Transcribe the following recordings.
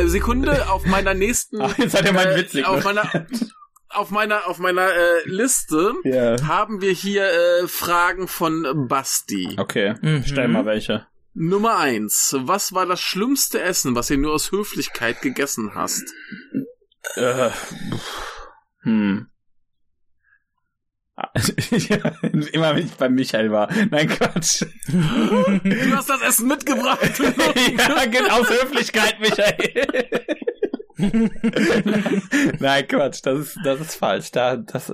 äh, Sekunde auf meiner nächsten. Ach, jetzt hat er mein äh, Witzig. auf meiner auf meiner auf meiner äh, Liste Ja. haben wir hier äh, Fragen von Basti. Okay, Mhm. stell mal welche. Nummer eins. Was war das schlimmste Essen, was ihr nur aus Höflichkeit gegessen hast? Äh, hm. Ja, immer wenn ich bei Michael war. Nein, Quatsch. Du hast das Essen mitgebracht. ja, genau, aus Höflichkeit, Michael. Nein, Quatsch, das ist, das ist falsch. Da, das,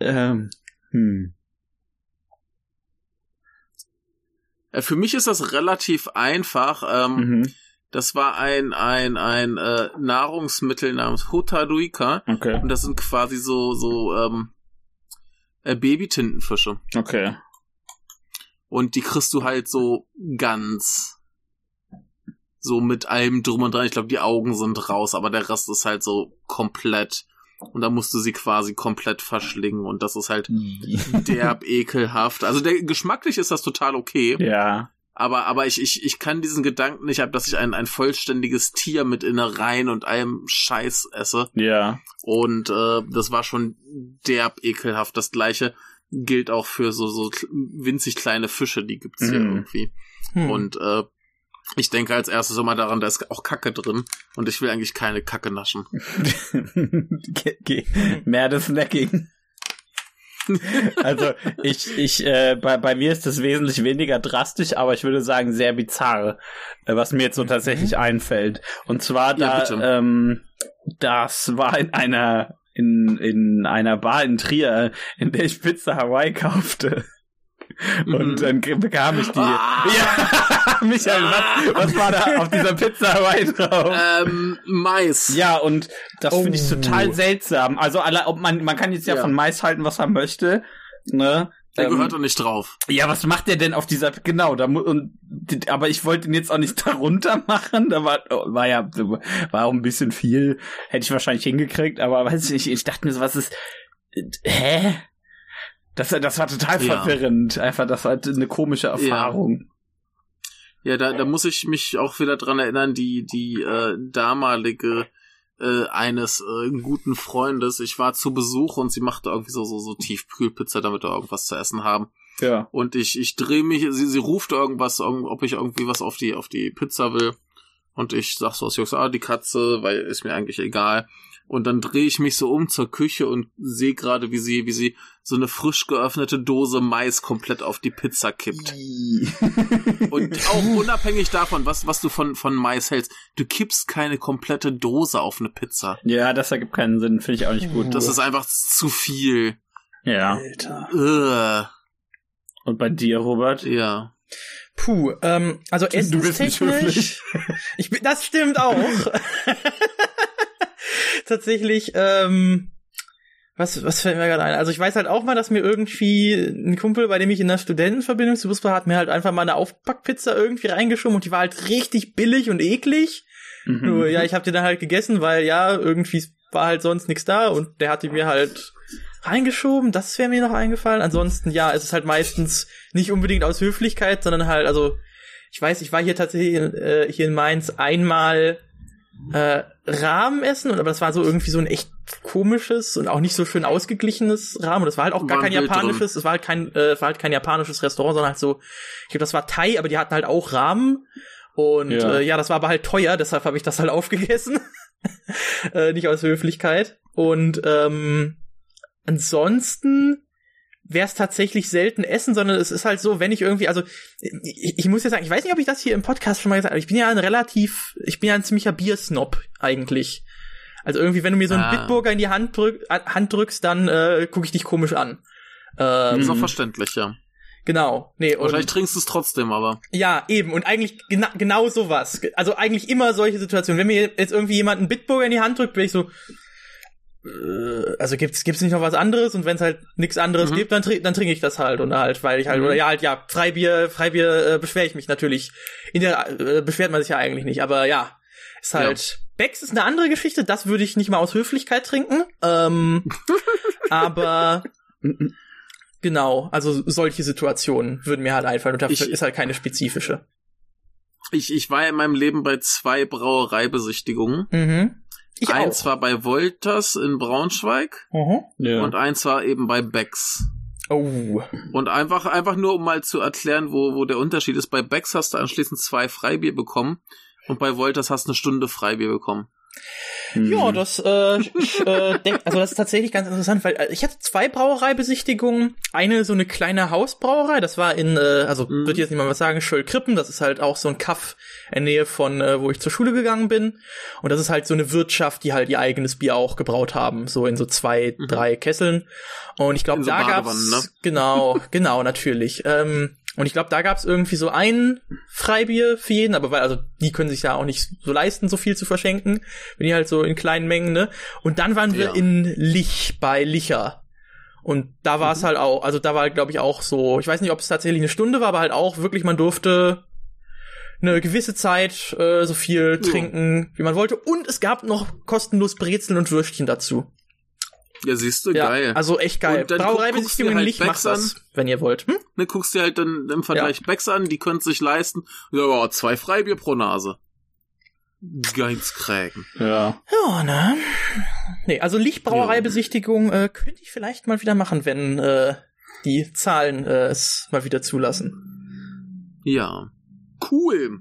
ähm, hm. Äh, Für mich ist das relativ einfach. Ähm, Mhm. Das war ein ein ein äh, Nahrungsmittel namens Hotaruika Okay, und das sind quasi so so ähm, äh, Babytintenfische okay. und die kriegst du halt so ganz so mit allem drum und dran. Ich glaube, die Augen sind raus, aber der Rest ist halt so komplett und da musst du sie quasi komplett verschlingen und das ist halt derb ekelhaft. Also der geschmacklich ist das total okay. Ja. Aber, aber ich, ich, ich kann diesen Gedanken nicht haben, dass ich ein, ein vollständiges Tier mit Innereien und allem Scheiß esse. Ja. Und äh, das war schon derb ekelhaft. Das gleiche gilt auch für so, so winzig kleine Fische, die gibt's hier Mhm. irgendwie. Hm. Und äh, ich denke als erstes immer daran, da ist auch Kacke drin. Und ich will eigentlich keine Kacke naschen. Mehr des Snacking. Also ich, ich, äh, bei, bei mir ist das wesentlich weniger drastisch, aber ich würde sagen sehr bizarr, äh, was mir jetzt so tatsächlich einfällt. Und zwar Ja, da, bitte. ähm, das war in einer in, in einer Bar in Trier, in der ich Pizza Hawaii kaufte. Und Mhm. dann bekam ich die. Ah! Ja, Michael, was, was war da auf dieser Pizza Hawaii drauf? Ähm, Mais. Ja, und das finde ich Oh. total seltsam. Also alle, ob man, man kann jetzt ja, Ja. von Mais halten, was man möchte. Ne? Der Ähm, gehört doch nicht drauf. ja, was macht der denn auf dieser, genau, da und, aber ich wollte ihn jetzt auch nicht darunter machen, da war, oh, war ja, war auch ein bisschen viel, hätte ich wahrscheinlich hingekriegt, aber weiß ich nicht, ich dachte mir so, was ist, äh, hä? Das, das war total Ja. verwirrend, einfach, das war eine komische Erfahrung. Ja, da, da muss ich mich auch wieder dran erinnern, die, die äh, damalige äh, eines äh, guten Freundes. Ich war zu Besuch und sie machte irgendwie so, so, so Tiefkühlpizza, damit wir irgendwas zu essen haben. Ja. Und ich, ich drehe mich, sie, sie ruft irgendwas, irg- ob ich irgendwie was auf die, auf die Pizza will. Und ich sag so aus Jungs, ah, die Katze, weil ist mir eigentlich egal. Und dann drehe ich mich so um zur Küche und sehe gerade, wie sie, wie sie so eine frisch geöffnete Dose Mais komplett auf die Pizza kippt. Und auch unabhängig davon, was, was du von, von Mais hältst, du kippst keine komplette Dose auf eine Pizza. ja, das ergibt keinen Sinn, finde ich auch nicht gut. Das ist einfach zu viel. ja. Alter. Ugh. Und bei dir, Robert? Ja. Puh, ähm, also Du bist nicht essenstechnisch. höflich. Ich bin, das stimmt auch. Tatsächlich, ähm, was, was fällt mir gerade ein? Also ich weiß halt auch mal, dass mir irgendwie ein Kumpel, bei dem ich in der Studentenverbindung zu Bus war, hat mir halt einfach mal eine Aufpackpizza irgendwie reingeschoben und die war halt richtig billig und eklig. Mhm. Nur, ja, ich habe die dann halt gegessen, weil ja, irgendwie war halt sonst nichts da und der hat die mir halt reingeschoben. Das wäre mir noch eingefallen. Ansonsten, ja, es ist halt meistens nicht unbedingt aus Höflichkeit, sondern halt, also, ich weiß, ich war hier tatsächlich äh, hier in Mainz einmal äh, Rahmen essen, aber das war so irgendwie so ein echt komisches und auch nicht so schön ausgeglichenes Rahmen. Und das war halt auch gar kein japanisches, es war halt kein, äh, war halt kein japanisches Restaurant, sondern halt so, ich glaube, das war Thai, aber die hatten halt auch Rahmen. Und Ja. Äh, ja, das war aber halt teuer, deshalb habe ich das halt aufgegessen. äh, nicht aus Höflichkeit. Und ähm, ansonsten wäre es tatsächlich selten essen, sondern es ist halt so, wenn ich irgendwie, also ich, ich muss ja sagen, ich weiß nicht, ob ich das hier im Podcast schon mal gesagt habe, ich bin ja ein relativ, ich bin ja ein ziemlicher Biersnob eigentlich. Also irgendwie, wenn du mir so einen Ah. Bitburger in die Hand, drück, Hand drückst, dann äh, gucke ich dich komisch an. Ähm, Ist auch Mhm. verständlich, ja. Genau. Nee, und Wahrscheinlich trinkst du es trotzdem, aber. ja, eben. Und eigentlich gena genau sowas. Also eigentlich immer solche Situationen. Wenn mir jetzt irgendwie jemand einen Bitburger in die Hand drückt, bin ich so, also gibt's gibt's nicht noch was anderes? Und wenn es halt nichts anderes Mhm. gibt, dann, trink- dann trinke ich das halt. Und halt, weil ich halt, Mhm. oder ja, halt, ja, Freibier, Freibier äh, beschwere ich mich natürlich. In der äh, beschwert man sich ja eigentlich nicht. Aber ja, ist halt. Becks ist eine andere Geschichte, das würde ich nicht mal aus Höflichkeit trinken. Ähm, aber genau, also solche Situationen würden mir halt einfallen und dafür Ich- ist halt keine spezifische. Ich, ich war in meinem Leben bei zwei Brauereibesichtigungen. Mhm. Ich eins auch. war bei Wolters in Braunschweig Mhm. Ja. und eins war eben bei Becks. Oh. Und einfach, einfach nur, um mal zu erklären, wo, wo der Unterschied ist. Bei Becks hast du anschließend zwei Freibier bekommen und bei Wolters hast du eine Stunde Freibier bekommen. Mhm. Ja, das, äh, ich, äh, denk, also das ist tatsächlich ganz interessant, weil äh, ich hatte zwei Brauereibesichtigungen. Eine so eine kleine Hausbrauerei, das war in, äh, also Mhm. würde jetzt nicht mal was sagen, Schöllkrippen, das ist halt auch so ein Kaff in Nähe von, äh, wo ich zur Schule gegangen bin. Und das ist halt so eine Wirtschaft, die halt ihr eigenes Bier auch gebraut haben, so in so zwei, Mhm. drei Kesseln. Und ich glaube, so da gab's, ne? genau, genau, natürlich. Ähm, und ich glaube, da gab's irgendwie so ein Freibier für jeden, aber weil, also die können sich ja auch nicht so leisten, so viel zu verschenken, wenn die halt so in kleinen Mengen, ne? Und dann waren wir Ja. in Lich bei Licher. Und da war es halt auch, also da war, glaube ich, auch so, ich weiß nicht, ob es tatsächlich eine Stunde war, aber halt auch wirklich, man durfte eine gewisse Zeit äh, so viel Ja. trinken, wie man wollte. Und es gab noch kostenlos Brezeln und Würstchen dazu. Ja, siehst du, Ja, geil. also echt geil. Und dann guck- Brauereibesichtigung guckst in dir Lich halt macht Becks das, wenn ihr wollt. Hm? Ne, guckst dir halt dann im Vergleich Becks an, die können es sich leisten. Ja, aber zwei Freibier pro Nase. Geizkrägen. Ja. Ja, ne? Nee, also Lichtbrauereibesichtigung äh, könnte ich vielleicht mal wieder machen, wenn äh, die Zahlen äh, es mal wieder zulassen. Ja. Cool.